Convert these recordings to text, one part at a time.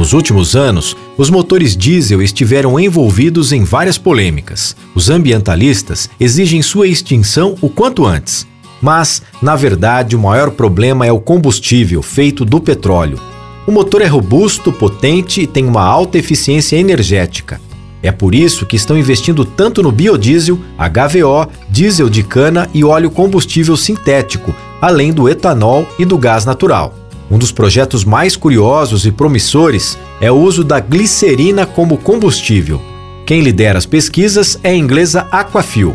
Nos últimos anos, os motores diesel estiveram envolvidos em várias polêmicas. Os ambientalistas exigem sua extinção o quanto antes. Mas, na verdade, o maior problema é o combustível feito do petróleo. O motor é robusto, potente e tem uma alta eficiência energética. É por isso que estão investindo tanto no biodiesel, HVO, diesel de cana e óleo combustível sintético, além do etanol e do gás natural. Um dos projetos mais curiosos e promissores é o uso da glicerina como combustível. Quem lidera as pesquisas é a inglesa Aquafil.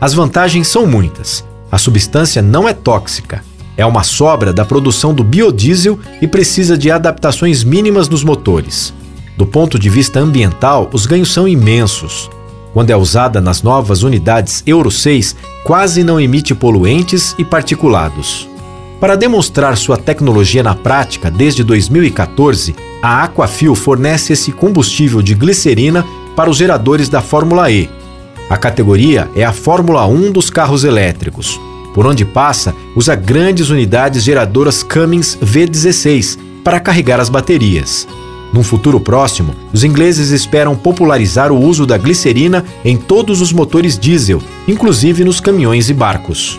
As vantagens são muitas. A substância não é tóxica. É uma sobra da produção do biodiesel e precisa de adaptações mínimas nos motores. Do ponto de vista ambiental, os ganhos são imensos. Quando é usada nas novas unidades Euro 6, quase não emite poluentes e particulados. Para demonstrar sua tecnologia na prática, desde 2014, a Aquafil fornece esse combustível de glicerina para os geradores da Fórmula E. A categoria é a Fórmula 1 dos carros elétricos. Por onde passa, usa grandes unidades geradoras Cummins V16 para carregar as baterias. Num futuro próximo, os ingleses esperam popularizar o uso da glicerina em todos os motores diesel, inclusive nos caminhões e barcos.